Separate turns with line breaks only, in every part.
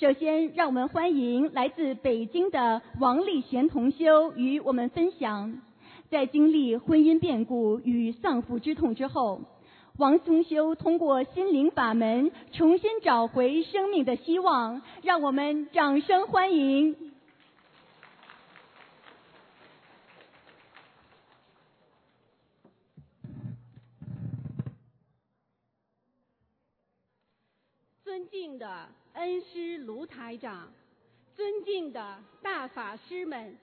首先，让我们欢迎来自北京的王立贤同修与我们分享，在经历婚姻变故与丧父之痛之后，王同修通过心灵法门重新找回生命的希望，让我们掌声欢迎。
尊敬的恩师卢台长，尊敬的大法师们，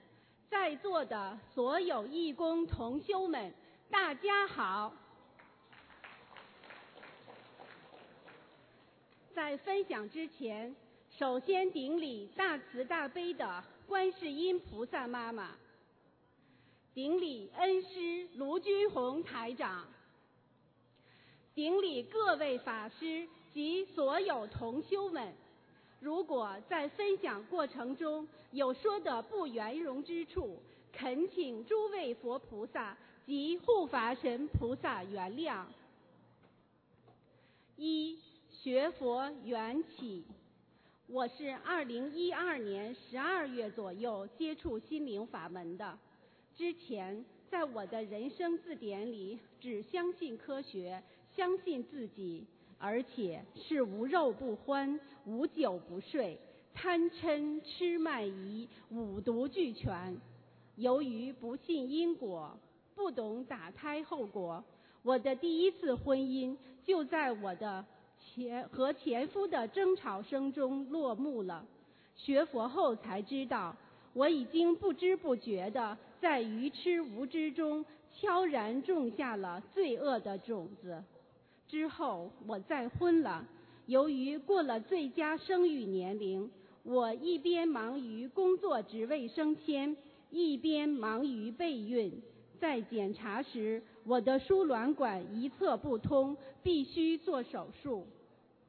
在座的所有义工同修们，大家好！在分享之前，首先顶礼大慈大悲的观世音菩萨妈妈，顶礼恩师卢军宏台长，顶礼各位法师。及所有同修们，如果在分享过程中有说的不圆融之处，恳请诸位佛菩萨及护法神菩萨原谅。一学佛缘起，我是二零一二年十二月左右接触心灵法门的，之前在我的人生字典里只相信科学，相信自己。而且是无肉不欢，无酒不睡，贪嗔痴慢疑五毒俱全。由于不信因果，不懂打胎后果，我的第一次婚姻就在我的前和前夫的争吵声中落幕了。学佛后才知道，我已经不知不觉地在愚痴无知中悄然种下了罪恶的种子。之后我再婚了，由于过了最佳生育年龄，我一边忙于工作职位升迁，一边忙于备孕。在检查时，我的输卵管一侧不通，必须做手术。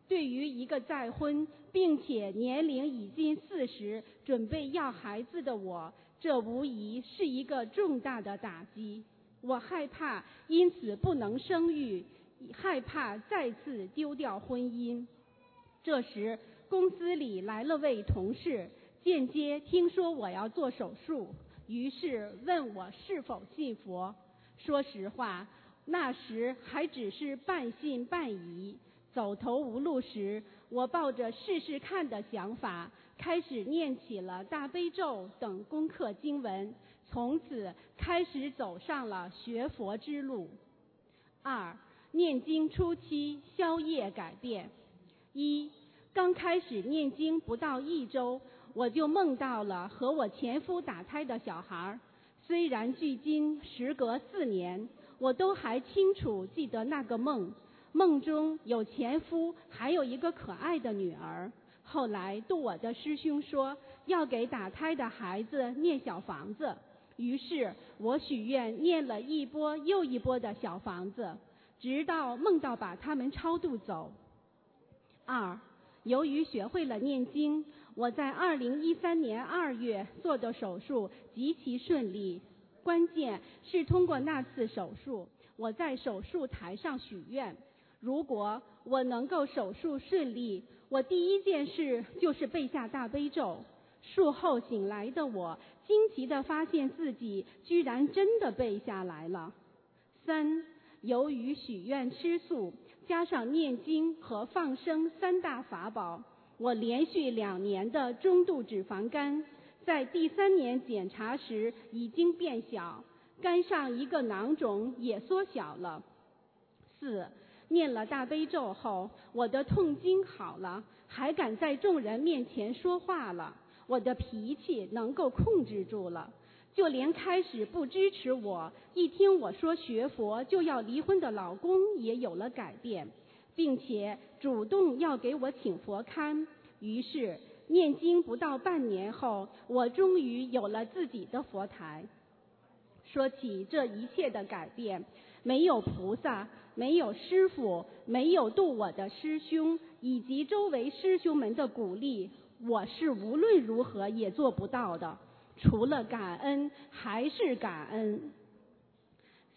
对于一个再婚并且年龄已经四十、准备要孩子的我，这无疑是一个重大的打击。我害怕，因此不能生育。害怕再次丢掉婚姻，这时公司里来了位同事，间接听说我要做手术，于是问我是否信佛。说实话，那时还只是半信半疑。走投无路时，我抱着试试看的想法，开始念起了大悲咒等功课经文，从此开始走上了学佛之路。二。念经初期消业改变，一刚开始念经不到一周，我就梦到了和我前夫打胎的小孩。虽然距今时隔四年，我都还清楚记得那个梦。梦中有前夫，还有一个可爱的女儿。后来度我的师兄说要给打胎的孩子念小房子，于是我许愿念了一波又一波的小房子。直到梦到把他们超度走。二，由于学会了念经，我在二零一三年二月做的手术极其顺利。关键是通过那次手术，我在手术台上许愿：如果我能够手术顺利，我第一件事就是背下大悲咒。术后醒来的我，惊奇地发现自己居然真的背下来了。三。由于许愿吃素，加上念经和放生三大法宝，我连续两年的中度脂肪肝，在第三年检查时已经变小，肝上一个囊肿也缩小了。四念了大悲咒后，我的痛经好了，还敢在众人面前说话了，我的脾气能够控制住了。就连开始不支持我，一听我说学佛就要离婚的老公也有了改变，并且主动要给我请佛龛。于是念经不到半年后，我终于有了自己的佛台。说起这一切的改变，没有菩萨，没有师傅，没有度我的师兄以及周围师兄们的鼓励，我是无论如何也做不到的。除了感恩还是感恩。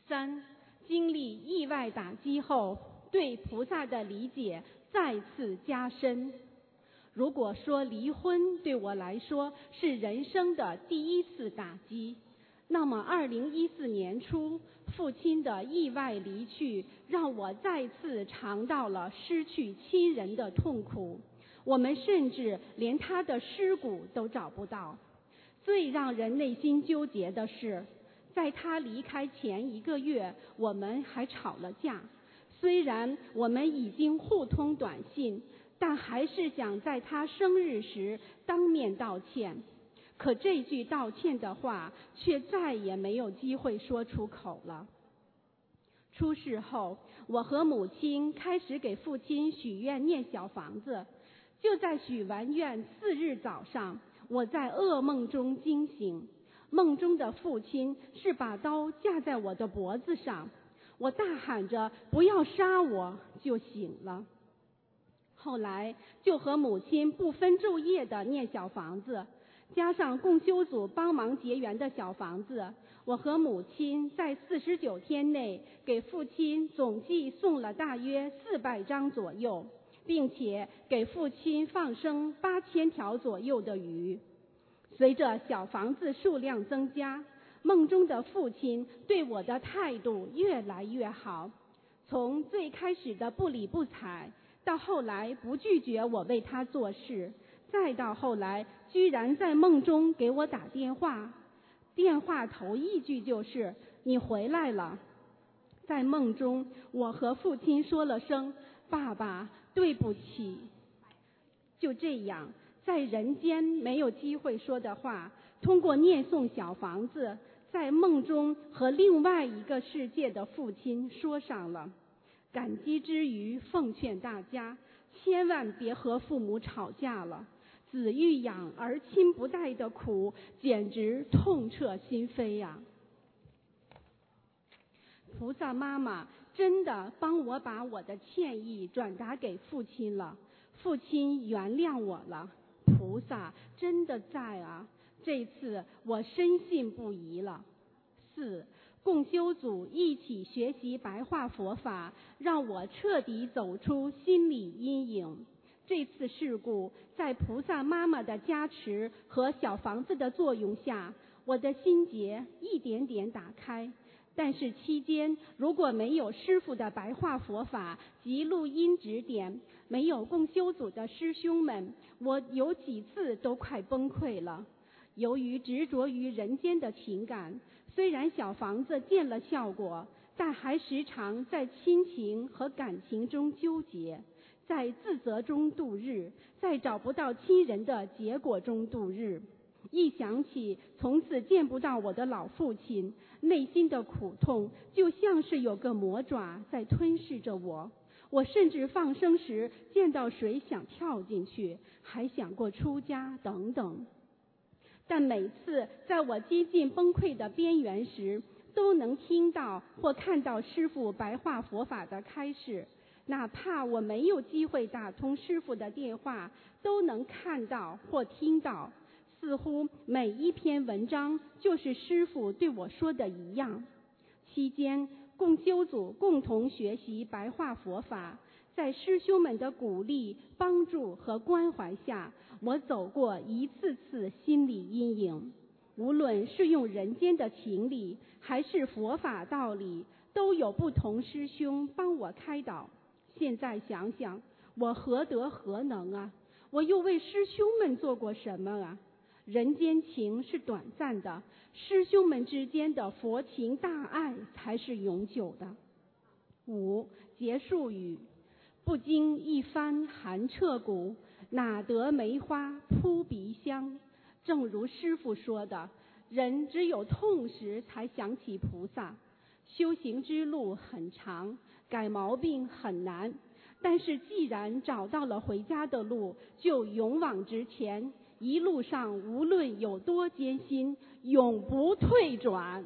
三，经历意外打击后，对菩萨的理解再次加深。如果说离婚对我来说是人生的第一次打击，那么二零一四年初父亲的意外离去，让我再次尝到了失去亲人的痛苦。我们甚至连他的尸骨都找不到。最让人内心纠结的是，在他离开前一个月，我们还吵了架。虽然我们已经互通短信，但还是想在他生日时当面道歉。可这句道歉的话，却再也没有机会说出口了。出事后，我和母亲开始给父亲许愿念小房子。就在许完愿次日早上，我在噩梦中惊醒，梦中的父亲是把刀架在我的脖子上，我大喊着“不要杀我”，就醒了。后来就和母亲不分昼夜的念小房子。加上共修组帮忙结缘的小房子，我和母亲在四十九天内给父亲总计送了大约四百张左右，并且给父亲放生八千条左右的鱼。随着小房子数量增加，梦中的父亲对我的态度越来越好，从最开始的不理不睬，到后来不拒绝我为他做事。再到后来，居然在梦中给我打电话，电话头一句就是“你回来了”。在梦中，我和父亲说了声“爸爸，对不起”。就这样，在人间没有机会说的话，通过念诵小房子，在梦中和另外一个世界的父亲说上了。感激之余，奉劝大家，千万别和父母吵架了。子欲养而亲不待的苦，简直痛彻心扉呀！菩萨妈妈真的帮我把我的歉意转达给父亲了，父亲原谅我了，菩萨真的在啊！这次我深信不疑了。四共修组一起学习白话佛法，让我彻底走出心理阴影。这次事故在菩萨妈妈的加持和小房子的作用下，我的心结一点点打开。但是期间如果没有师傅的白话佛法及录音指点，没有共修组的师兄们，我有几次都快崩溃了。由于执着于人间的情感，虽然小房子见了效果，但还时常在亲情和感情中纠结。在自责中度日，在找不到亲人的结果中度日。一想起从此见不到我的老父亲，内心的苦痛就像是有个魔爪在吞噬着我。我甚至放生时见到水想跳进去，还想过出家等等。但每次在我接近崩溃的边缘时，都能听到或看到师父白话佛法的开示。哪怕我没有机会打通师傅的电话，都能看到或听到，似乎每一篇文章就是师傅对我说的一样。期间，共修组共同学习白话佛法，在师兄们的鼓励、帮助和关怀下，我走过一次次心理阴影。无论是用人间的情理，还是佛法道理，都有不同师兄帮我开导。现在想想，我何德何能啊？我又为师兄们做过什么啊？人间情是短暂的，师兄们之间的佛情大爱才是永久的。五结束语：不经一番寒彻骨，哪得梅花扑鼻香？正如师傅说的，人只有痛时才想起菩萨。修行之路很长。改毛病很难，但是既然找到了回家的路，就勇往直前。一路上无论有多艰辛，永不退转。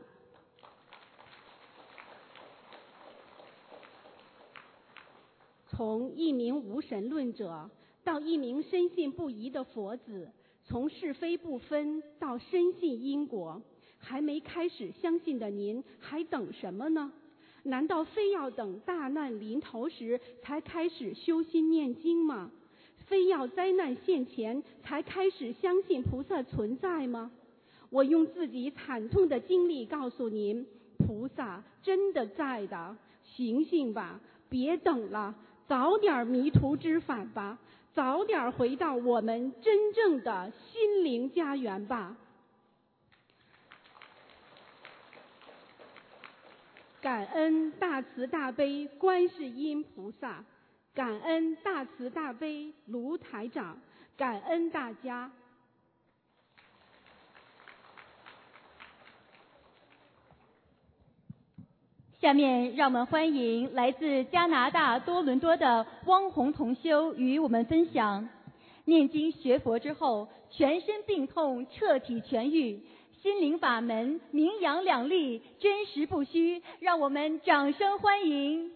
从一名无神论者到一名深信不疑的佛子，从是非不分到深信因果，还没开始相信的您，还等什么呢？难道非要等大难临头时才开始修心念经吗？非要灾难现前才开始相信菩萨存在吗？我用自己惨痛的经历告诉您，菩萨真的在的。醒醒吧，别等了，早点迷途知返吧，早点回到我们真正的心灵家园吧。感恩大慈大悲观世音菩萨。感恩大慈大悲卢台长，感恩大家。
下面让我们欢迎来自加拿大多伦多的汪红同修与我们分享：念经学佛之后，全身病痛彻底痊愈，心灵法门名扬两利，真实不虚。让我们掌声欢迎。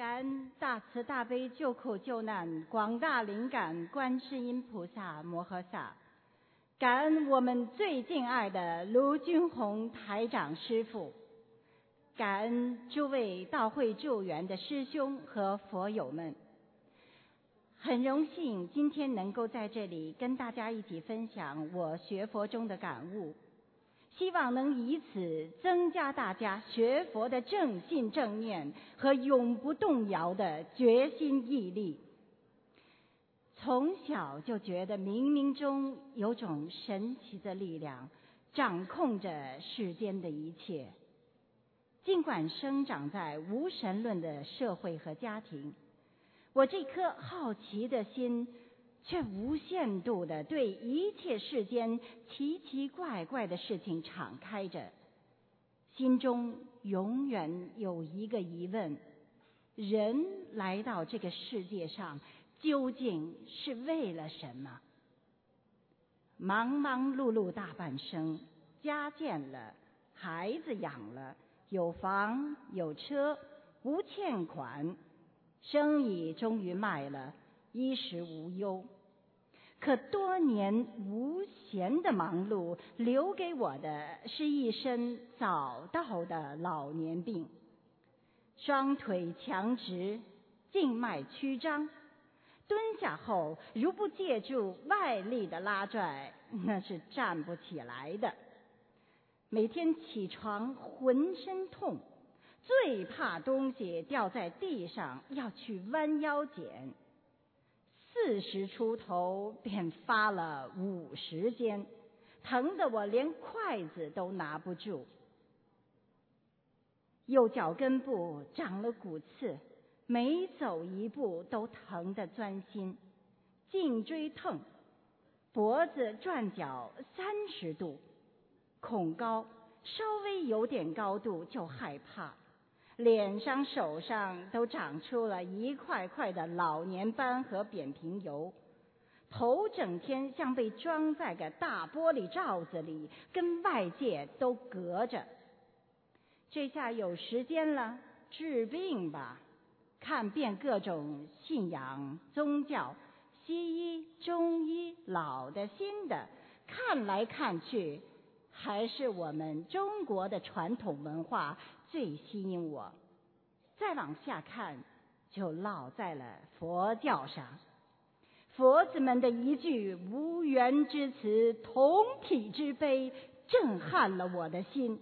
感恩大慈大悲救苦救难广大灵感观世音菩萨摩诃萨，感恩我们最敬爱的卢军宏台长师父，感恩诸位到会助缘的师兄和佛友们。很荣幸今天能够在这里跟大家一起分享我学佛中的感悟。希望能以此增加大家学佛的正信正念和永不动摇的决心毅力。从小就觉得冥冥中有种神奇的力量掌控着世间的一切。尽管生长在无神论的社会和家庭，我这颗好奇的心。却无限度的对一切世间奇奇怪怪的事情敞开着，心中永远有一个疑问：人来到这个世界上究竟是为了什么？忙忙碌碌大半生，家建了，孩子养了，有房有车，无欠款，生意终于卖了。衣食无忧，可多年无闲的忙碌，留给我的是一身早到的老年病。双腿强直，静脉曲张，蹲下后如不借助外力的拉拽，那是站不起来的。每天起床浑身痛，最怕东西掉在地上，要去弯腰捡。四十出头便发了五十肩，疼得我连筷子都拿不住。右脚跟部长了骨刺，每走一步都疼得钻心。颈椎疼，脖子转角三十度，恐高，稍微有点高度就害怕。脸上、手上都长出了一块块的老年斑和扁平疣，头整天像被装在个大玻璃罩子里，跟外界都隔着。这下有时间了，治病吧，看遍各种信仰、宗教、西医、中医，老的、新的，看来看去，还是我们中国的传统文化。最吸引我，再往下看，就落在了佛教上。佛子们的一句无缘之词，同体之悲，震撼了我的心。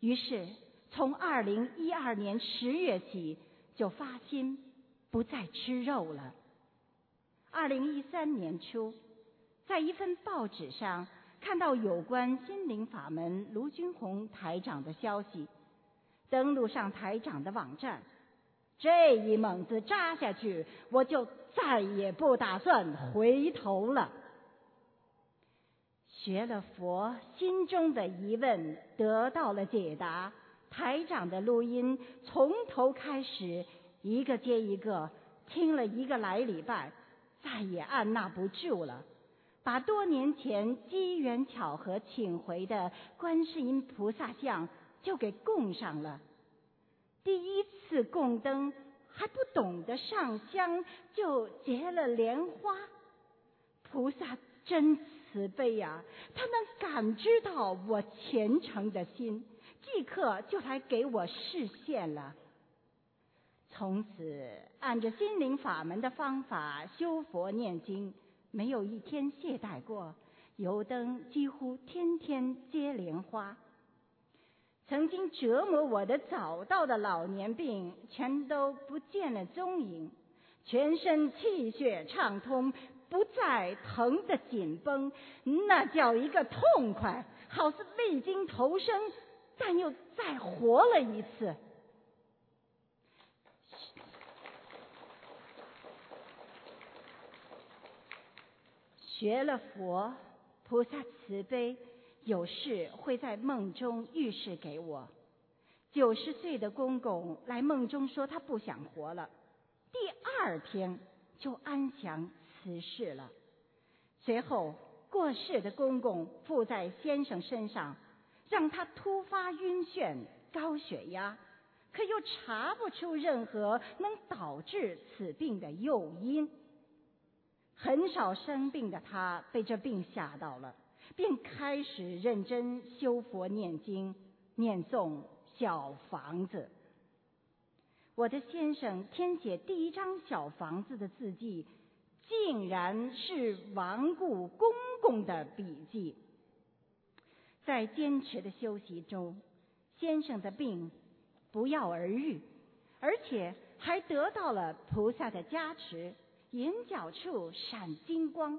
于是，从二零一二年十月起，就发心不再吃肉了。二零一三年初，在一份报纸上看到有关心灵法门卢军宏台长的消息。登录上台长的网站，这一猛子扎下去，我就再也不打算回头了。学了佛，心中的疑问得到了解答。台长的录音从头开始，一个接一个，听了一个来礼拜，再也按捺不住了，把多年前机缘巧合请回的观世音菩萨像。就给供上了。第一次供灯还不懂得上香，就结了莲花。菩萨真慈悲呀，他能感知到我虔诚的心，即刻就来给我示现了。从此，按着心灵法门的方法修佛念经，没有一天懈怠过。油灯几乎天天接莲花。曾经折磨我的早到的老年病，全都不见了踪影，全身气血畅通。不再疼得紧绷，那叫一个痛快，好似未经投生，但又再活了一次。学了佛，菩萨慈悲，有事会在梦中预示给我。九十岁的公公来梦中说他不想活了，第二天就安详。辞世了。随后过世的公公附在先生身上，让他突发晕眩、高血压，可又查不出任何能导致此病的诱因。很少生病的他被这病吓到了，便开始认真修佛念经、念诵小房子。我的先生填写第一张小房子的字迹。竟然是亡故公公的笔记。在坚持的修习中，先生的病不药而愈，而且还得到了菩萨的加持，眼角处闪金光。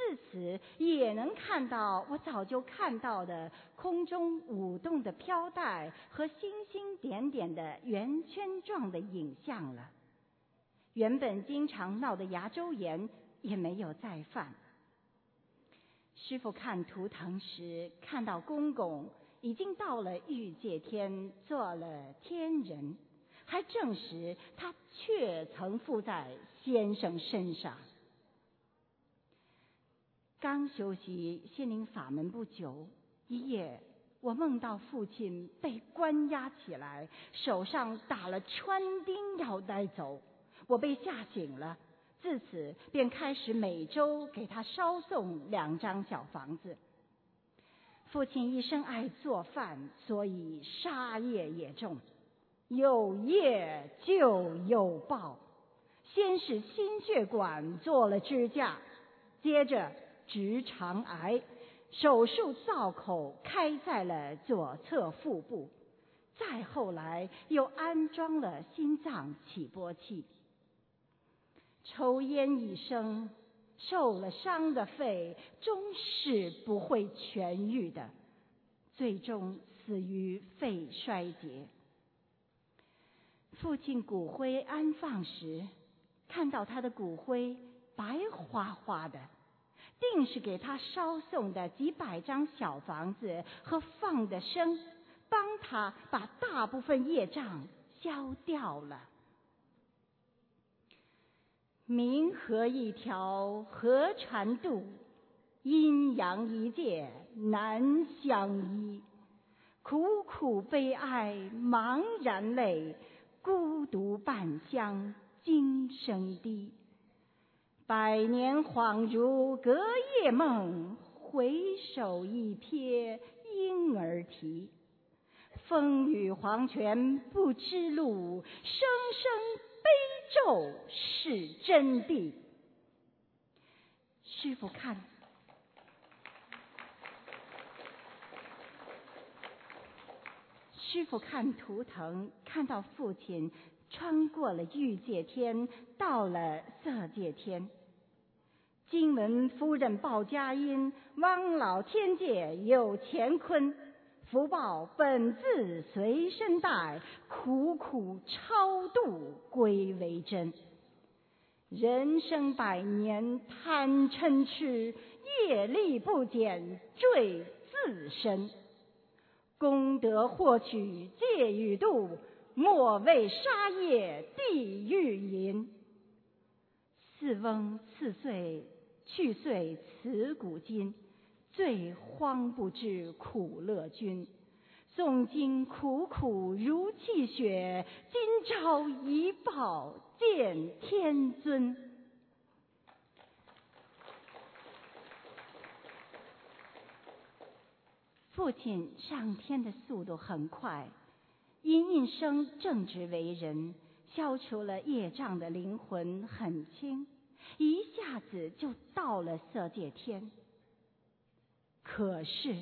自此也能看到我早就看到的空中舞动的飘带和星星点点的圆圈状的影像了。原本经常闹的牙周炎也没有再犯。师傅看图腾时，看到公公已经到了欲界天做了天人，还证实他确曾附在先生身上。刚修习心灵法门不久，一夜我梦到父亲被关押起来，手上打了穿钉，要带走。我被吓醒了，自此便开始每周给他捎送两张小房子。父亲一生爱做饭，所以杀业也重，有业就有报。先是心血管做了支架，接着直肠癌手术造口开在了左侧腹部，再后来又安装了心脏起搏器。抽烟一生，受了伤的肺终是不会痊愈的，最终死于肺衰竭。父亲骨灰安放时，看到他的骨灰白花花的，定是给他捎送的几百张小房子和放的生，帮他把大部分业障消掉了。冥河一条河船渡，阴阳一界难相依。苦苦悲哀茫然泪，孤独半乡今生低。百年恍如隔夜梦，回首一瞥婴儿啼。风雨黄泉不知路，声声悲。咒是真谛。师傅看，师傅看图腾，看到父亲穿过了欲界天，到了色界天。金门夫人报佳音，汪老天界有乾坤。福报本自随身带，苦苦超度归为真。人生百年贪嗔痴，业力不减坠自身。功德获取戒与度，莫为杀业地狱淫。四翁四岁去岁辞古今。最荒不知苦乐君，诵经苦苦如泣血，今朝一报见天尊。父亲上天的速度很快，因一生正直为人，消除了业障的灵魂很轻，一下子就到了色界天。可是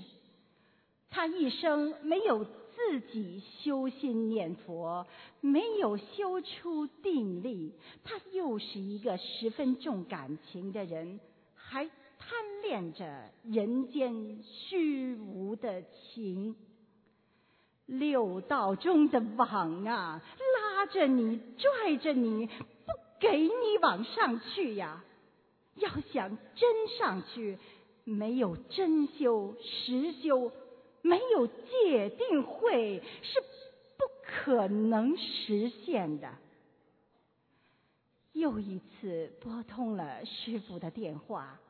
他一生没有自己修心念佛，没有修出定力，他又是一个十分重感情的人，还贪恋着人间虚无的情。六道中的网啊，拉着你，拽着你，给你往上去呀！要想真上去。没有真修实修，没有戒定慧，是不可能实现的。又一次拨通了师傅的电话，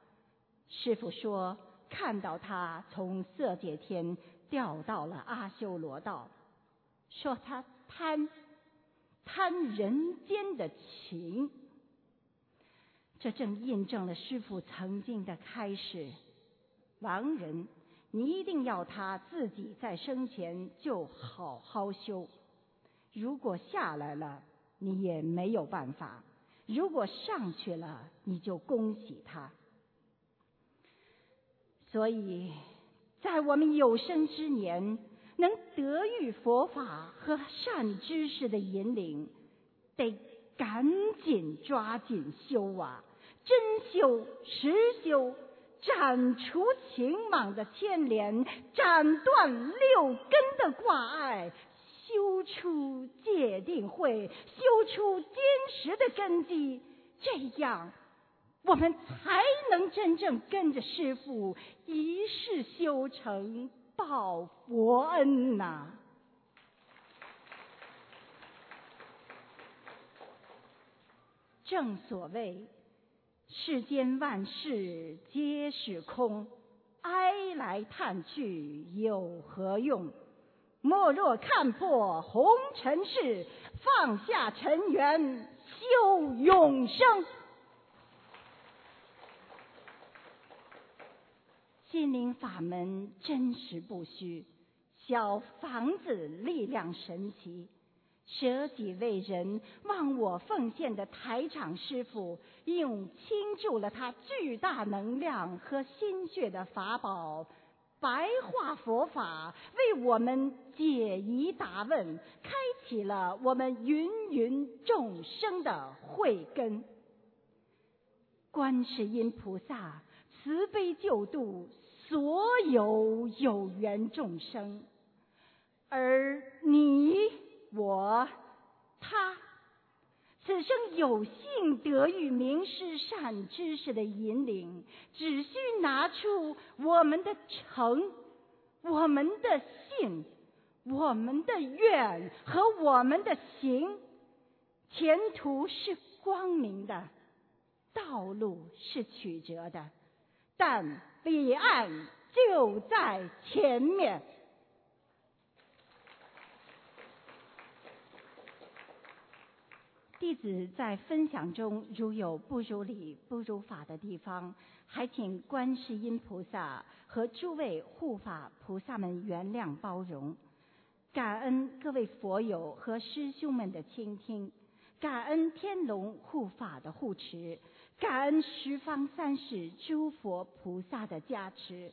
师傅说看到他从色界天掉到了阿修罗道，说他贪贪人间的情，这正印证了师傅曾经的开示。亡人，你一定要他自己在生前就好好修。如果下来了，你也没有办法；如果上去了，你就恭喜他。所以在我们有生之年，能得遇佛法和善知识的引领，得赶紧抓紧修啊！真修实修。斩除情网的牵连，斩断六根的挂碍，修出戒定慧，修出坚实的根基，这样我们才能真正跟着师父一世修成，报佛恩呐！正所谓。世间万事皆是空，哀来叹去有何用？莫若看破红尘事，放下尘缘修永生。心灵法门真实不虚，小房子力量神奇。舍己为人、忘我奉献的台长师傅，用倾注了他巨大能量和心血的法宝，白话佛法，为我们解疑答问，开启了我们芸芸众生的慧根。观世音菩萨慈悲救度所有有缘众生，而你。我，他，此生有幸得遇名师善知识的引领，只需拿出我们的诚、我们的信、我们的愿和我们的行，前途是光明的，道路是曲折的，但彼岸就在前面。弟子在分享中，如有不如理、不如法的地方，还请观世音菩萨和诸位护法菩萨们原谅包容。感恩各位佛友和师兄们的倾听，感恩天龙护法的护持，感恩十方三世诸佛菩萨的加持。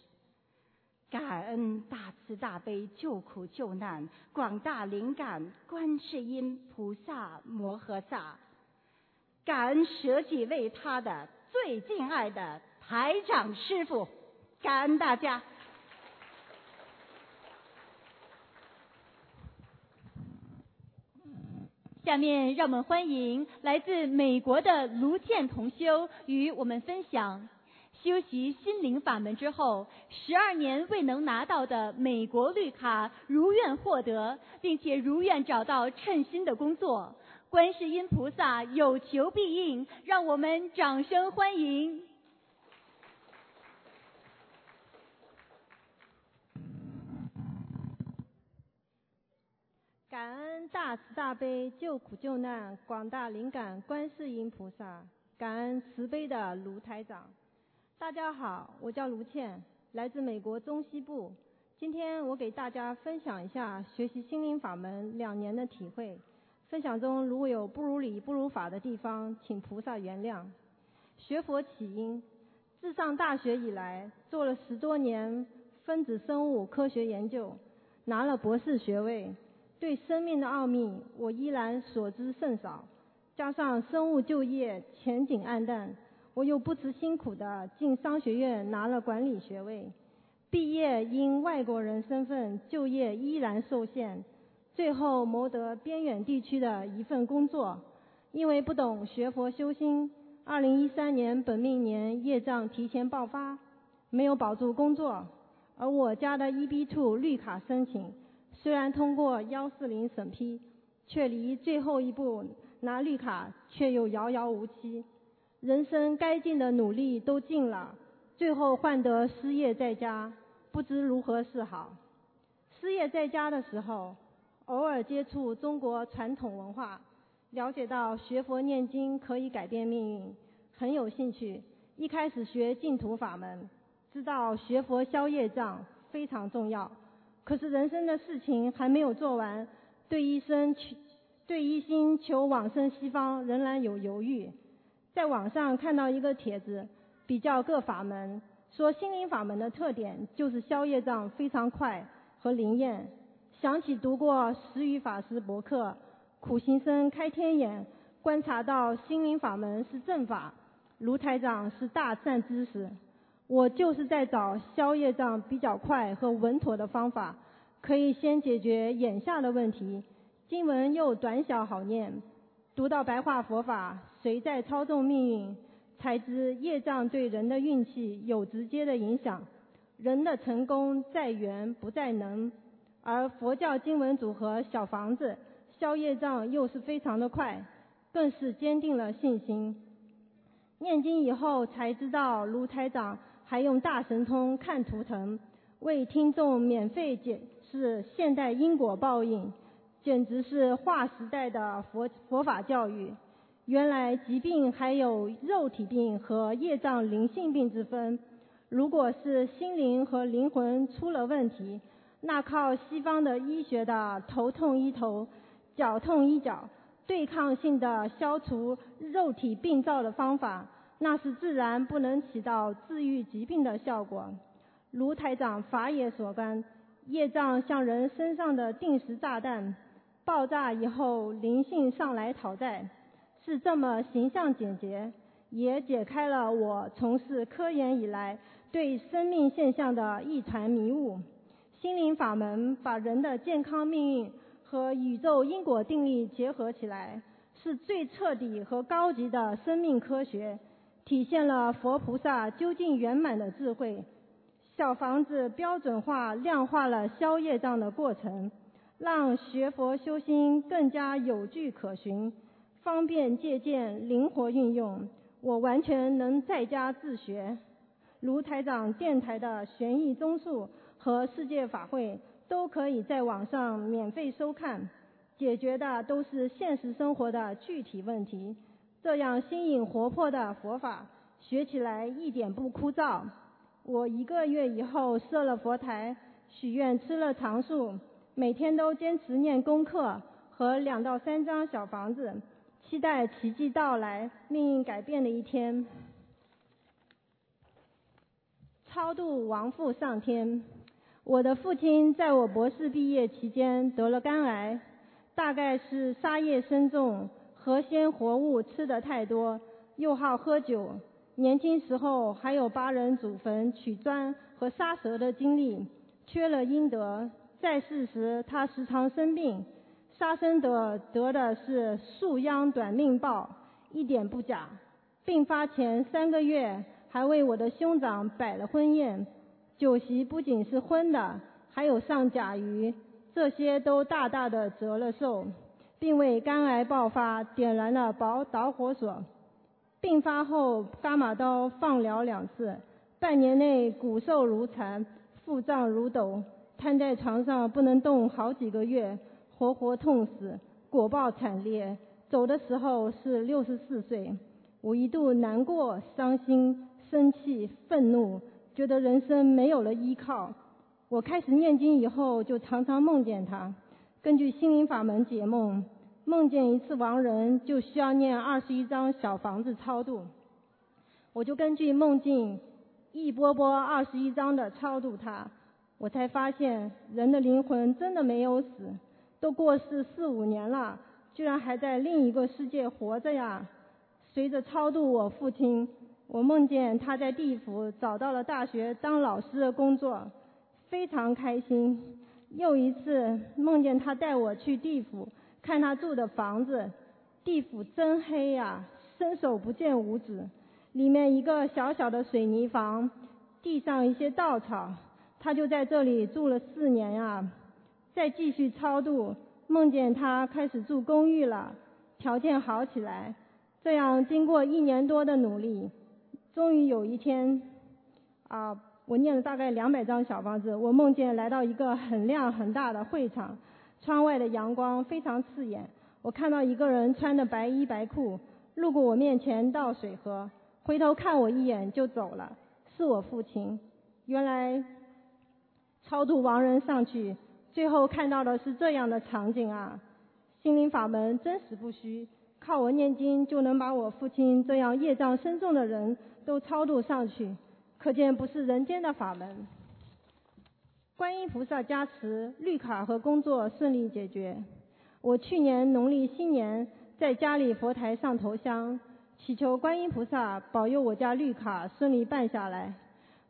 感恩大慈大悲救苦救难广大灵感观世音菩萨摩诃萨，感恩舍己为他的最敬爱的台长师傅，感恩大家。
下面让我们欢迎来自美国的卢健同修与我们分享。修习心灵法门之后，十二年未能拿到的美国绿卡如愿获得，并且如愿找到称心的工作。观世音菩萨有求必应，让我们掌声欢迎！
感恩大慈大悲救苦救难广大灵感观世音菩萨，感恩慈悲的卢台长。大家好，我叫卢倩，来自美国中西部，今天我给大家分享一下学习心灵法门两年的体会。分享中如果有不如理、不如法的地方，请菩萨原谅。学佛起因，自上大学以来，做了十多年分子生物科学研究，拿了博士学位。对生命的奥秘，我依然所知甚少。加上生物就业前景暗淡，我又不辞辛苦的进商学院拿了管理学位。毕业因外国人身份就业依然受限，最后谋得边远地区的一份工作。因为不懂学佛修心，二零一三年本命年业障提前爆发，没有保住工作。而我家的 EB Two 绿卡申请。虽然通过幺四零审批，却离最后一步拿绿卡却又遥遥无期。人生该尽的努力都尽了，最后换得失业在家，不知如何是好。失业在家的时候，偶尔接触中国传统文化，了解到学佛念经可以改变命运，很有兴趣。一开始学净土法门，知道学佛消业障非常重要。可是人生的事情还没有做完，对一生求，对一心求往生西方仍然有犹豫。在网上看到一个帖子，比较各法门，说心灵法门的特点就是消业障非常快和灵验。想起读过石宇法师博客，苦行僧开天眼，观察到心灵法门是正法，卢台长是大善知识。我就是在找消业障比较快和稳妥的方法，可以先解决眼下的问题。经文又短小好念，读到白话佛法，谁在操纵命运？才知业障对人的运气有直接的影响。人的成功在缘不在能，而佛教经文组合小房子消业障又是非常的快，更是坚定了信心。念经以后才知道卢台长。还用大神通看图腾，为听众免费解释现代因果报应，简直是划时代的佛佛法教育。原来疾病还有肉体病和业障灵性病之分。如果是心灵和灵魂出了问题，那靠西方的医学的头痛医头，脚痛医脚，对抗性的消除肉体病灶的方法。那是自然不能起到治愈疾病的效果。卢台长法也所观，业障像人身上的定时炸弹，爆炸以后灵性上来讨债，是这么形象简洁，也解开了我从事科研以来对生命现象的一团迷雾。心灵法门把人的健康命运和宇宙因果定律结合起来，是最彻底和高级的生命科学。体现了佛菩萨究竟圆满的智慧。小房子标准化、量化了消业障的过程，让学佛修心更加有据可循，方便借鉴、灵活运用。我完全能在家自学。卢台长电台的玄义综述和世界法会都可以在网上免费收看，解决的都是现实生活的具体问题。这样新颖活泼的佛法，学起来一点不枯燥。我一个月以后设了佛台，许愿吃了长素，每天都坚持念功课和两到三张小房子，期待奇迹到来，命运改变的一天。超度亡父上天。我的父亲在我博士毕业期间得了肝癌，大概是杀业深重。和鲜活物吃的太多，又好喝酒，年轻时候还有扒人祖坟、取砖和杀蛇的经历，缺了阴德。在世时，他时常生病，杀生得得的是树秧短命报，一点不假。病发前三个月，还为我的兄长摆了婚宴，酒席不仅是荤的，还有上甲鱼，这些都大大的折了寿。并为肝癌爆发点燃了导导火索。病发后，伽马刀放疗两次，半年内骨瘦如柴，腹胀如斗，瘫在床上不能动好几个月，活活痛死，果报惨烈。走的时候是六十四岁。我一度难过、伤心、生气、愤怒，觉得人生没有了依靠。我开始念经以后，就常常梦见他。根据心灵法门解梦，梦见一次亡人就需要念二十一张小房子超度，我就根据梦境一波波二十一张的超度他。我才发现，人的灵魂真的没有死，都过世四五年了，居然还在另一个世界活着呀！随着超度我父亲，我梦见他在地府找到了大学当老师的工作，非常开心。又一次梦见他带我去地府看他住的房子，地府真黑呀，伸手不见五指，里面一个小小的水泥房，地上一些稻草。他就在这里住了四年呀，再继续超度，梦见他开始住公寓了，条件好起来。这样经过一年多的努力，终于有一天，啊，我念了大概两百张小房子，我梦见来到一个很亮很大的会场，窗外的阳光非常刺眼。我看到一个人穿着白衣白裤，路过我面前倒水喝，回头看我一眼就走了，是我父亲。原来。超度亡人上去，最后看到的是这样的场景啊！心灵法门真实不虚，靠我念经就能把我父亲这样业障深重的人都超度上去，可见不是人间的法门。观音菩萨加持，绿卡和工作顺利解决。我去年农历新年在家里佛台上头香，祈求观音菩萨保佑我家绿卡顺利办下来。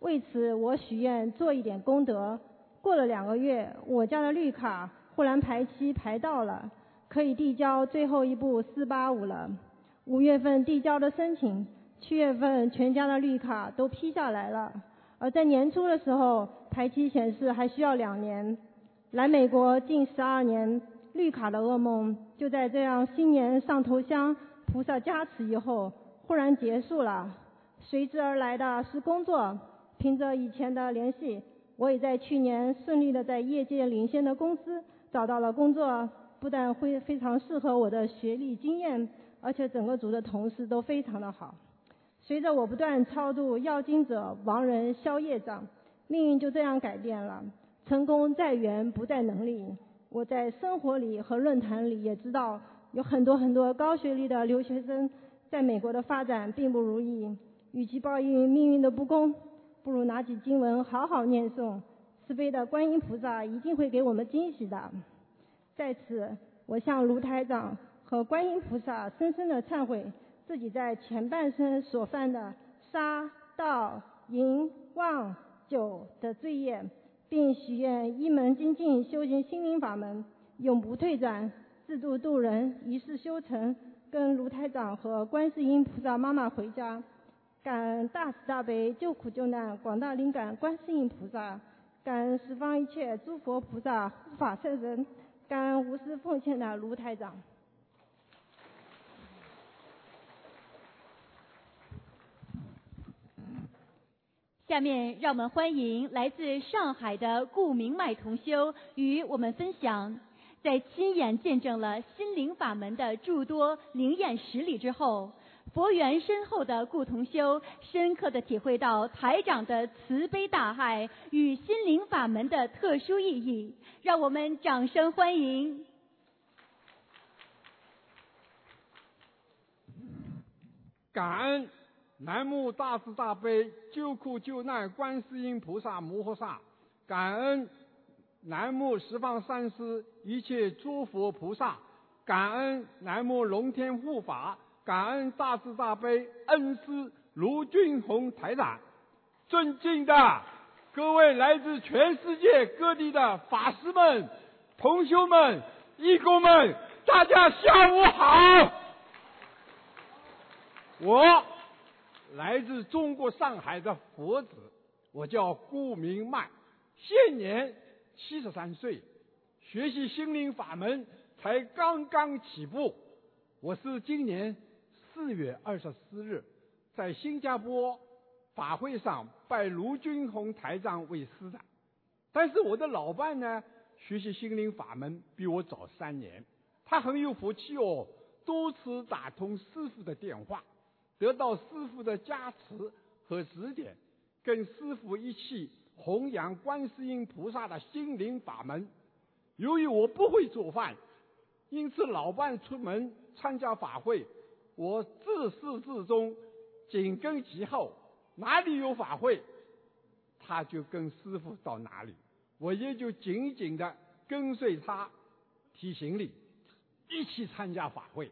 为此，我许愿做一点功德。过了两个月，我家的绿卡忽然排期排到了，可以递交最后一步四八五了。五月份递交的申请，七月份全家的绿卡都批下来了。而在年初的时候，排期显示还需要两年。来美国近十二年，绿卡的噩梦就在这样新年上头香、菩萨加持以后，忽然结束了。随之而来的是工作。凭着以前的联系，我也在去年顺利的在业界领先的公司找到了工作，不但会非常适合我的学历经验，而且整个组的同事都非常的好。随着我不断超度要经者亡人消业障，命运就这样改变了。成功在缘不在能力。我在生活里和论坛里也知道，有很多很多高学历的留学生在美国的发展并不如意，与其报应命运的不公。不如拿起经文好好念诵，慈悲的观音菩萨一定会给我们惊喜的。在此，我向卢台长和观音菩萨深深的忏悔自己在前半生所犯的杀、盗、淫、妄、酒的罪业，并许愿一门精进修行心灵法门，永不退转，自度度人，一世修成，跟卢台长和观世音菩萨妈妈回家。感恩大慈大悲救苦救难广大灵感观世音菩萨，感恩十方一切诸佛菩萨护法圣人，感恩无私奉献的卢台长。
下面让我们欢迎来自上海的顾明迈同修与我们分享，在亲眼见证了心灵法门的诸多灵验实例之后。佛缘深厚的顾同修，深刻的体会到台长的慈悲大爱与心灵法门的特殊意义，让我们掌声欢迎。
感恩南无大慈大悲救苦救难观世音菩萨摩诃萨，感恩南无十方三世一切诸佛菩萨，感恩南无龙天护法。感恩大慈大悲恩师卢俊宏台长，尊敬的各位来自全世界各地的法师们、同修们、义工们，大家下午好。我来自中国上海的佛子，我叫顾明迈，现年七十三岁，学习心灵法门才刚刚起步。我是今年。四月二十四日，在新加坡法会上拜卢军宏台长为师的。但是我的老伴呢，学习心灵法门比我早三年，他很有福气哦，多次打通师傅的电话，得到师傅的加持和指点，跟师傅一起弘扬观世音菩萨的心灵法门。由于我不会做饭，因此老伴出门参加法会，我自始至终紧跟其后，哪里有法会，他就跟师傅到哪里，我也就紧紧的跟随他提行李，一起参加法会。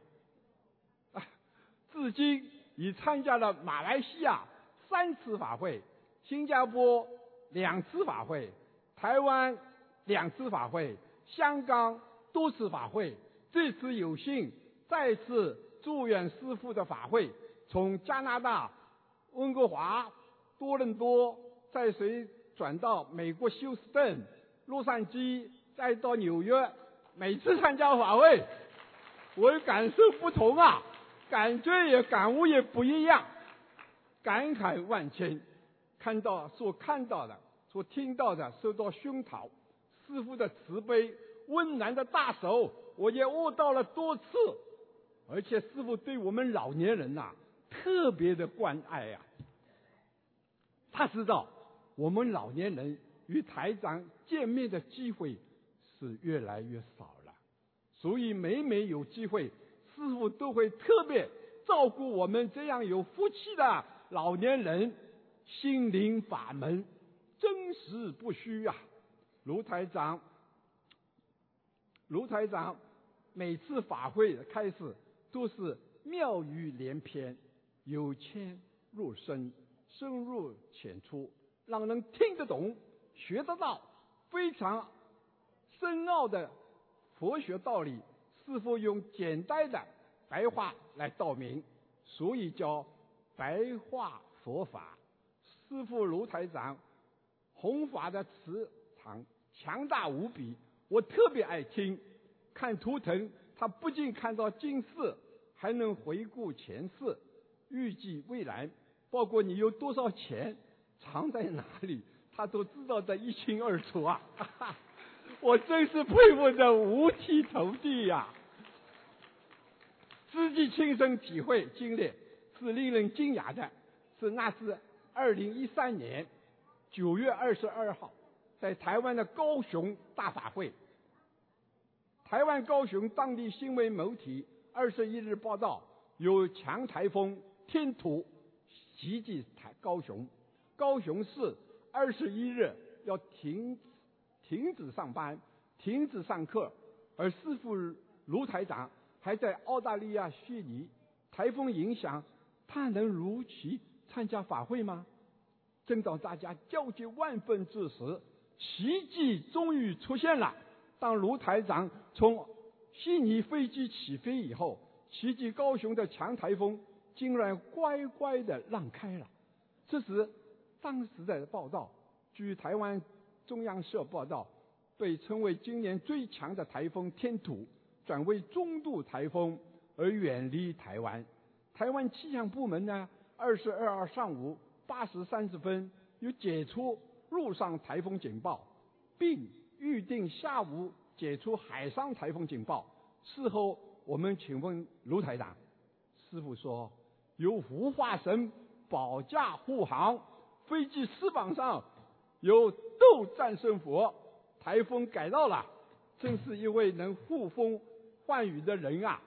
啊，至今已参加了马来西亚三次法会，新加坡两次法会，台湾两次法会。香港多次法会，这次有幸再次祝愿师父的法会，从加拿大温哥华、多伦多，再随转到美国休斯顿、洛杉矶，再到纽约，每次参加法会，我感受不同啊，感觉也感悟也不一样，感慨万千，看到所看到的，所听到的，受到熏陶。师傅的慈悲、温暖的大手，我也握到了多次。而且师傅对我们老年人呐，特别的关爱呀。他知道我们老年人与台长见面的机会是越来越少了，所以每每有机会，师傅都会特别照顾我们这样有福气的老年人。心灵法门，真实不虚啊。卢台长，卢台长，每次法会开始都是妙语连篇，由浅入深，深入浅出，让人听得懂、学得到，非常深奥的佛学道理，师傅用简单的白话来道明，所以叫白话佛法。师傅卢台长弘法的磁场。强大无比，我特别爱听。看图腾，他不仅看到今世，还能回顾前世，预计未来，包括你有多少钱，藏在哪里，他都知道的一清二楚啊！哈哈我真是佩服的五体投地呀！自己亲身体会经历是令人惊讶的，是那是二零一三年九月二十二号。在台湾的高雄大法会，台湾高雄当地新闻媒体二十一日报道，有强台风天图袭击台高雄，高雄市二十一日要停停止上班，停止上课，而师傅卢台长还在澳大利亚悉尼，台风影响，他能如期参加法会吗？正当大家焦急万分之时。奇迹终于出现了。当卢台长从悉尼飞机起飞以后，奇迹高雄的强台风竟然乖乖的让开了。这时，当时的报道，据台湾中央社报道，被称为今年最强的台风天土转为中度台风而远离台湾。台湾气象部门呢，二十二号上午八时三十分又解除。陆上台风警报，并预定下午解除海上台风警报。事后，我们请问卢台长，师傅说有护法神保驾护航，飞机翅膀上有斗战胜佛，台风改道了，真是一位能呼风唤雨的人啊！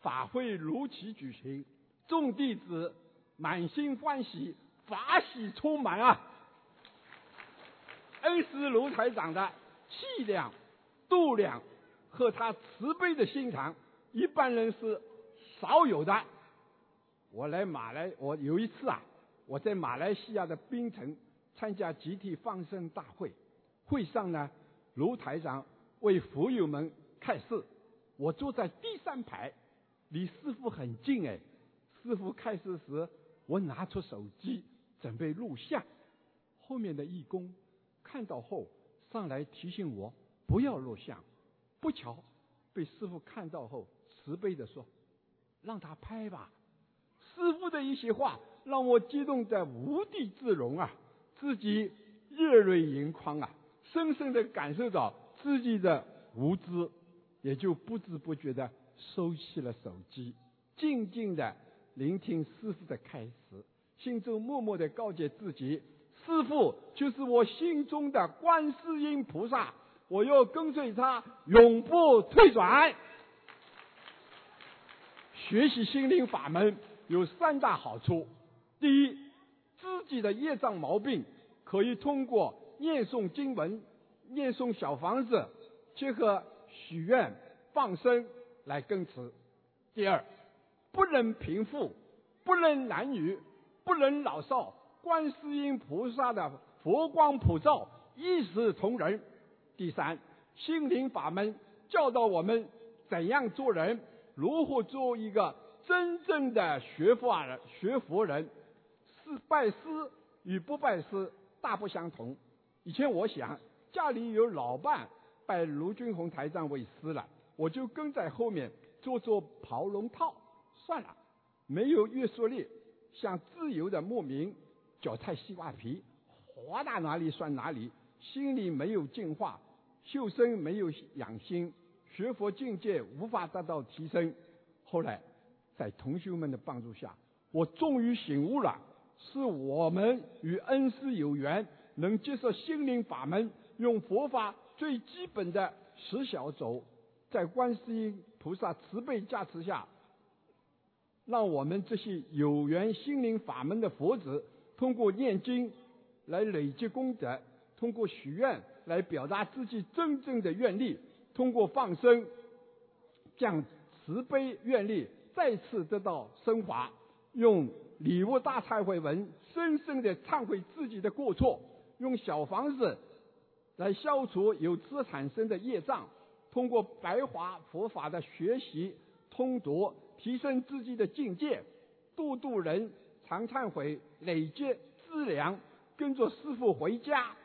法会如期举行，众弟子满心欢喜，法喜充满啊！恩师卢台长的气量、度量和他慈悲的心肠，一般人是少有的。我来马来，我有一次啊，我在马来西亚的槟城参加集体放生大会，会上呢，卢台长为佛友们开示，我坐在第三排，离师傅很近哎。师傅开示时，我拿出手机准备录像，后面的义工。看到后上来提醒我不要录像，不巧被师傅看到后慈悲的说：“让他拍吧。”师傅的一些话让我激动的无地自容啊，自己热泪盈眶啊，深深的感受到自己的无知，也就不知不觉的收起了手机，静静的聆听师傅的开示，心中默默的告诫自己。师父就是我心中的观世音菩萨，我要跟随他，永不退转。学习心灵法门有三大好处：第一，自己的业障毛病可以通过念诵经文、念诵小房子，结合许愿、放生来根除；第二，不论贫富，不论男女，不论老少，观世音菩萨的佛光普照，一视同仁；第三，心灵法门教导我们怎样做人。如何做一个真正的学佛人？学佛人是拜师与不拜师大不相同。以前我想家里有老伴拜卢俊宏台长为师了，我就跟在后面做做跑龙套，算了，没有约束力，像自由的牧民，脚踩西瓜皮，滑到哪里算哪里，心里没有净化，修身没有养心。学佛境界无法得到提升。后来，在同学们的帮助下，我终于醒悟了：是我们与恩师有缘，能接受心灵法门，用佛法最基本的十小走，在观世音菩萨慈悲加持下，让我们这些有缘心灵法门的佛子，通过念经来累积功德，通过许愿来表达自己真正的愿力。通过放生，将慈悲愿力再次得到升华，用礼物大忏悔文深深的忏悔自己的过错，用小房子来消除由此产生的业障，通过白话佛法的学习通读，提升自己的境界，度度人，常忏悔，累积资粮，跟着师傅回家。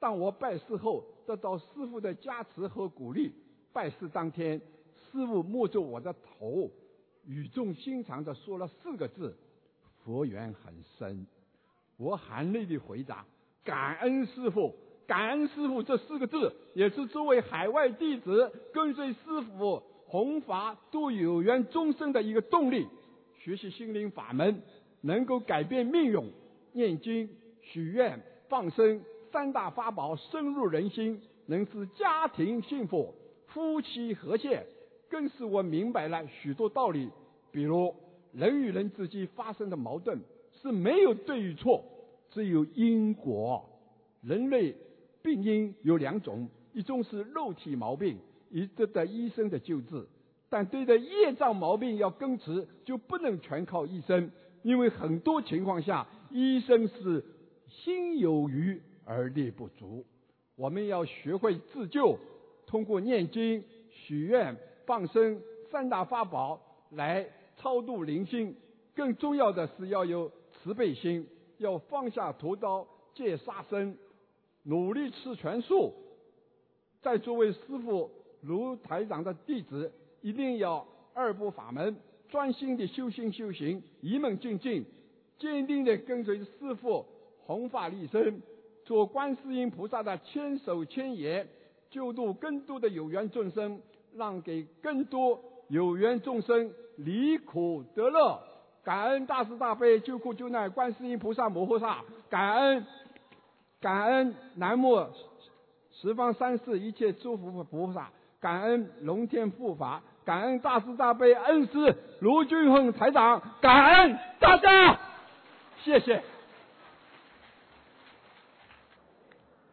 当我拜师后。得到师傅的加持和鼓励，拜师当天，师傅摸着我的头，语重心长地说了四个字：“佛缘很深。”我含泪的回答：“感恩师傅，感恩师傅。”这四个字也是作为海外弟子跟随师傅弘法度有缘众生的一个动力。学习心灵法门能够改变命运，念经、许愿、放生。三大法宝深入人心，能使家庭幸福、夫妻和谐，更使我明白了许多道理。比如，人与人之间发生的矛盾是没有对与错，只有因果。人类病因有两种，一种是肉体毛病，以得到医生的救治；但对待业障毛病要根治，就不能全靠医生，因为很多情况下，医生是心有余。而力不足，我们要学会自救，通过念经、许愿、放生三大法宝来超度灵性。更重要的是要有慈悲心，要放下屠刀，戒杀生，努力吃全素。在作为师傅卢台长的弟子，一定要二部法门，专心的修心修行，一门精进，坚定的跟随师傅弘法利生。做观世音菩萨的千手千眼，救度更多的有缘众生，让给更多有缘众生离苦得乐。感恩大慈大悲救苦救难观世音菩萨摩诃萨，感恩感恩南无十方三世一切诸佛菩萨，感恩龙天护法，感恩大慈大悲恩师卢俊宏台长，感恩大家，谢谢。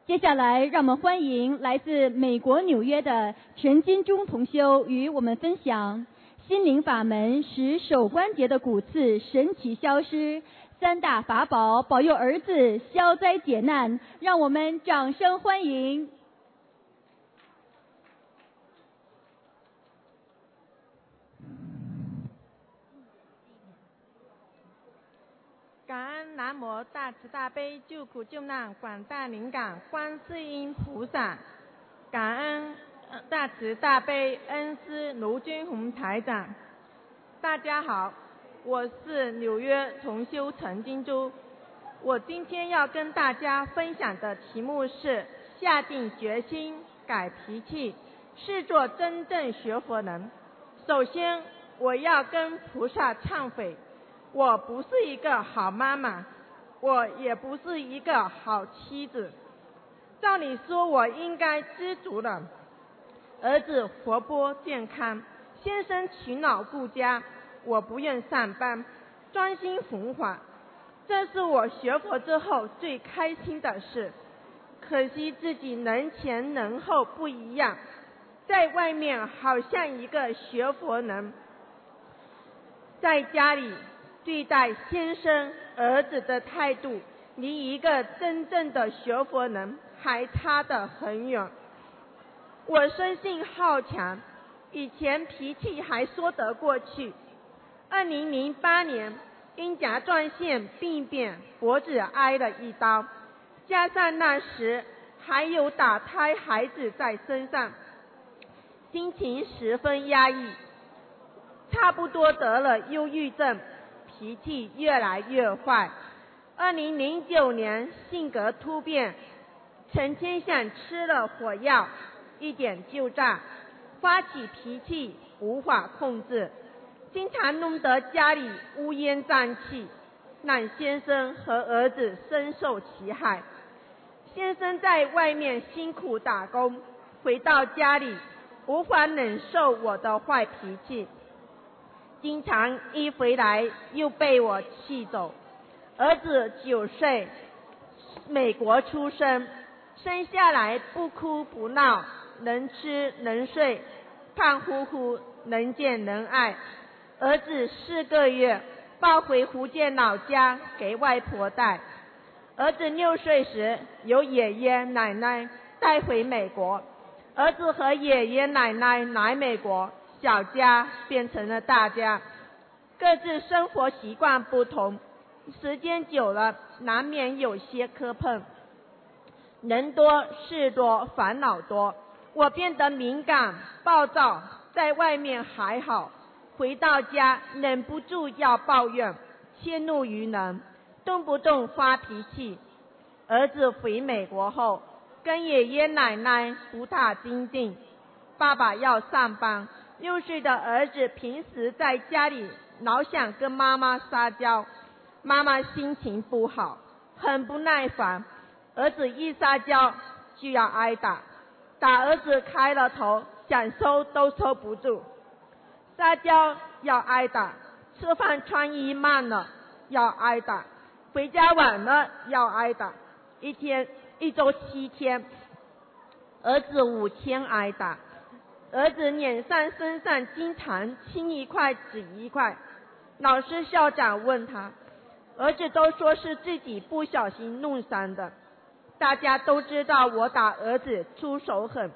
接下来，让我们欢迎来自美国纽约的陈金忠同修与我们分享心灵法门使手关节的骨刺神奇消失，三大法宝保佑儿子消灾解难。让我们掌声欢迎。
感恩南无大慈大悲救苦救难广大灵感观世音菩萨，感恩大慈大悲恩师卢军宏台长。大家好，我是纽约同修陈金珠。我今天要跟大家分享的题目是下定决心改脾气，是做真正学佛人。首先，我要跟菩萨忏悔。我不是一个好妈妈，我也不是一个好妻子。照理说，我应该知足的。儿子活泼健康，先生勤劳顾家，我不愿上班，专心弘法，这是我学佛之后最开心的事。可惜自己能前能后不一样，在外面好像一个学佛人，在家里对待先生儿子的态度，离一个真正的学佛人还差得很远。我生性好强，以前脾气还说得过去。二零零八年因甲状腺病变，脖子挨了一刀。加上那时还有打胎孩子在身上，心情十分压抑，差不多得了忧郁症，脾气越来越坏。二零零九年性格突变，成天像吃了火药，一点就炸，发起脾气无法控制，经常弄得家里乌烟瘴气，让先生和儿子深受其害。先生在外面辛苦打工，回到家里无法忍受我的坏脾气，经常一回来又被我气走。儿子九岁，美国出生，生下来不哭不闹，能吃能睡，胖乎乎，能见能爱。儿子四个月抱回福建老家给外婆带。儿子六岁时，由爷爷奶奶带回美国。儿子和爷爷奶奶来美国，小家变成了大家。各自生活习惯不同，时间久了，难免有些磕碰。人多事多，烦恼多，我变得敏感暴躁。在外面还好，回到家忍不住要抱怨，迁怒于人。动不动发脾气。儿子回美国后，跟爷爷奶奶不大亲近。爸爸要上班，六岁的儿子平时在家里老想跟妈妈撒娇，妈妈心情不好，很不耐烦。儿子一撒娇就要挨打，打儿子开了头，想收都收不住。撒娇要挨打，吃饭穿衣慢了要挨打。回家晚了要挨打，一天一周七天，儿子五天挨打，儿子脸上身上经常青一块紫一块，老师校长问他，儿子都说是自己不小心弄伤的，大家都知道我打儿子出手狠，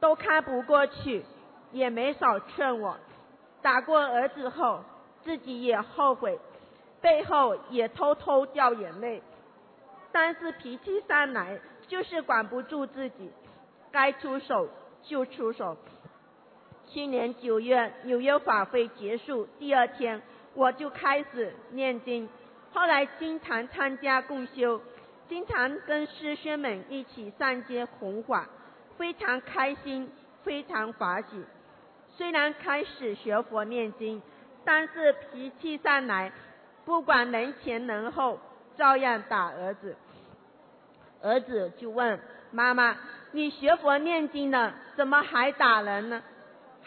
都看不过去，也没少劝我，打过儿子后自己也后悔。背后也偷偷掉眼泪，但是脾气上来就是管不住自己，该出手就出手。去年九月纽约法会结束第二天，我就开始念经，后来经常参加共修，经常跟师兄们一起上街弘法，非常开心，非常欢喜。虽然开始学佛念经，但是脾气上来。不管人前人后，照样打儿子。儿子就问妈妈：“你学佛念经了，怎么还打人呢？”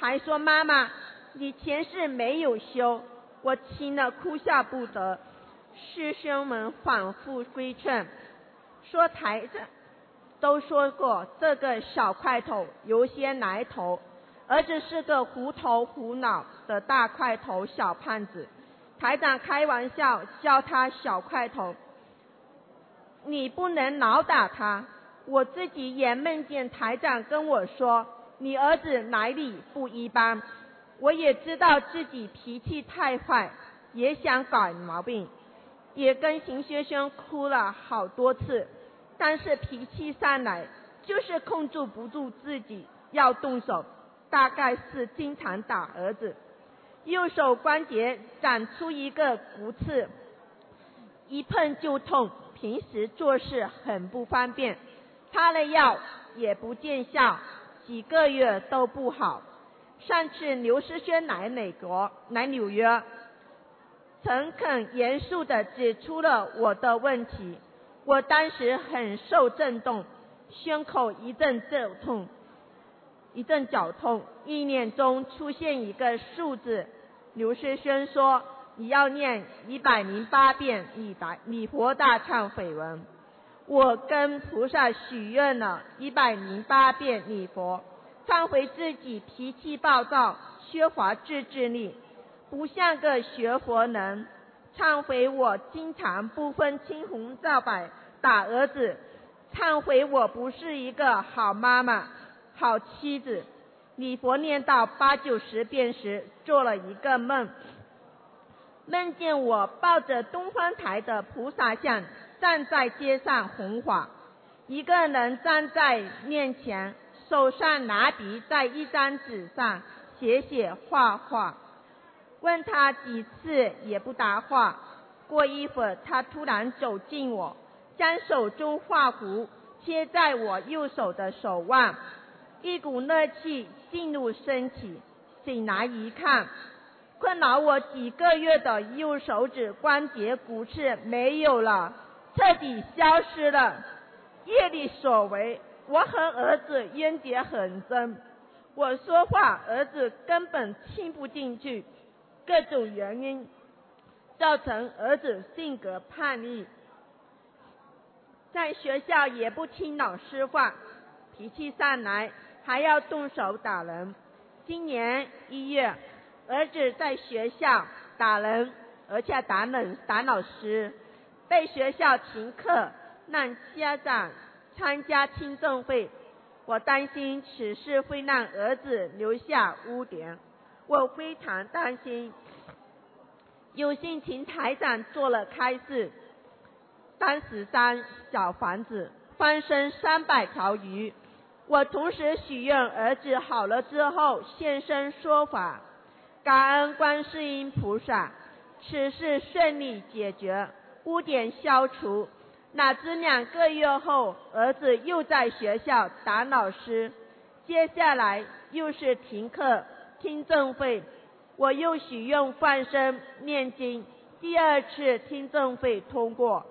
还说：“妈妈，你前世没有修。”我听了哭笑不得。师兄们反复规劝，说台上都说过这个小块头有些来头，儿子是个糊头糊脑的大块头小胖子。台长开玩笑叫他小块头，你不能老打他。我自己也梦见台长跟我说，你儿子来历不一般。我也知道自己脾气太坏，也想改毛病，也跟邢先生哭了好多次，但是脾气上来就是控制不住自己要动手，大概是经常打儿子。右手关节长出一个骨刺，一碰就痛，平时做事很不方便，擦了药也不见效，几个月都不好。上次刘诗轩来美国，来纽约，诚恳严肃地指出了我的问题。我当时很受震动，胸口一阵阵痛，一阵绞痛，意念中出现一个数字。刘诗轩说：“你要念一百零八遍礼大礼佛大忏悔文。”我跟菩萨许愿了一百零八遍礼佛，忏悔自己脾气暴躁，缺乏自制力，不像个学佛人。忏悔我经常不分青红皂白打儿子，忏悔我不是一个好妈妈、好妻子。礼佛念到八九十遍时，做了一个梦，梦见我抱着东方台的菩萨像。站在街上弘法，一个人站在面前，手上拿笔在一张纸上写写画画。问他几次也不答话。过一会儿，他突然走近我，将手中画壶贴在我右手的手腕，一股热气进入身体。醒来一看，困扰我几个月的右手指关节骨刺没有了。彻底消失了。业力所为，我和儿子冤结很深。我说话，儿子根本听不进去。各种原因造成儿子性格叛逆，在学校也不听老师话，脾气上来还要动手打人。今年一月，儿子在学校打人，而且打冷打老师。被学校停课，让家长参加听证会。我担心此事会让儿子留下污点，我非常担心。有幸请台长做了开示，三十三小房子翻身三百条鱼。我同时许愿儿子好了之后现身说法，感恩观世音菩萨，此事顺利解决。污点消除，哪知两个月后，儿子又在学校打老师，接下来又是停课、听证会，我又许愿放生念经，第二次听证会通过。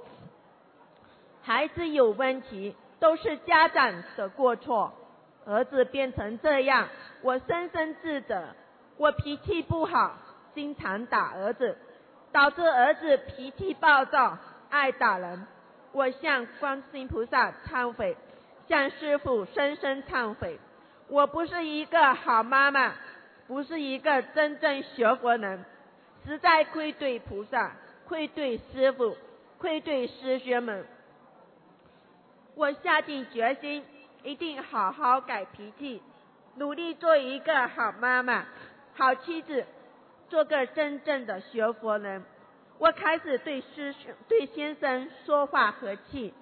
孩子有问题，都是家长的过错，儿子变成这样，我深深自责，我脾气不好，经常打儿子。导致儿子脾气暴躁，爱打人。我向观世音菩萨忏悔，向师父深深忏悔。我不是一个好妈妈，不是一个真正学佛人，实在愧对菩萨，愧对师父，愧对师兄们。我下定决心，一定好好改脾气，努力做一个好妈妈、好妻子。做个真正的学佛人，我开始对师兄、对先生说话和气，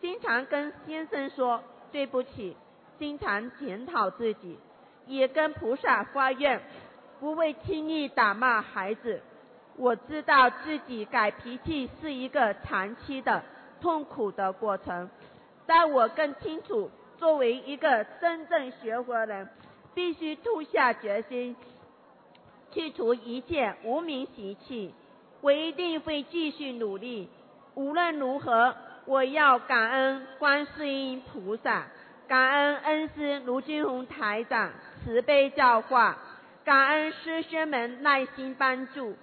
经常跟先生说对不起，经常检讨自己，也跟菩萨发愿，不会轻易打骂孩子。我知道自己改脾气是一个长期的痛苦的过程，但我更清楚，作为一个真正学佛人，必须痛下决心。去除一切无名习气，我一定会继续努力。无论如何，我要感恩观世音菩萨，感恩恩师卢金宏台长慈悲教化，感恩师兄们耐心帮助，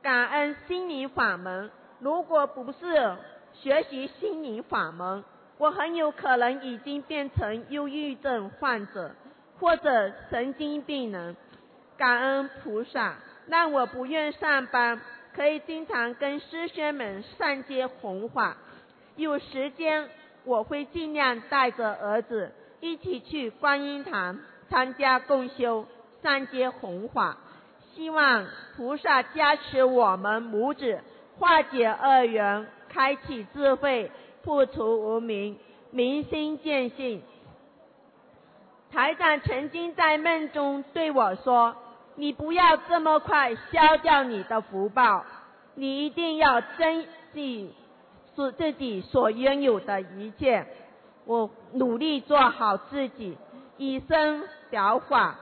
感恩心灵法门。如果不是学习心灵法门，我很有可能已经变成忧郁症患者或者神经病人。感恩菩萨，让我不愿上班，可以经常跟师兄们上街弘法。有时间我会尽量带着儿子一起去观音堂参加共修、上街弘法。希望菩萨加持我们母子，化解恶缘，开启智慧，破除无明，明心见性。台长曾经在梦中对我说。你不要这么快消掉你的福报，你一定要珍惜所自己所拥有的一切。我努力做好自己，以身表法，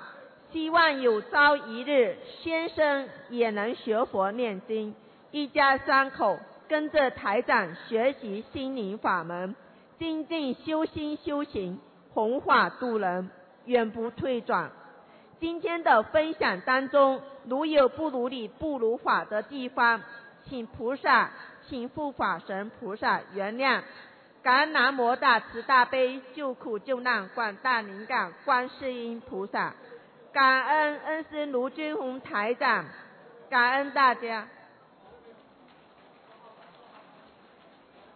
希望有朝一日先生也能学佛念经，一家三口跟着台长学习心灵法门，精进修心修行，弘法度人，永不退转。今天的分享当中，如有不如理、不如法的地方，请菩萨、请护法神菩萨原谅。感恩南无大慈大悲救苦救难广大灵感观世音菩萨。感恩恩师卢军宏台长，感恩大家。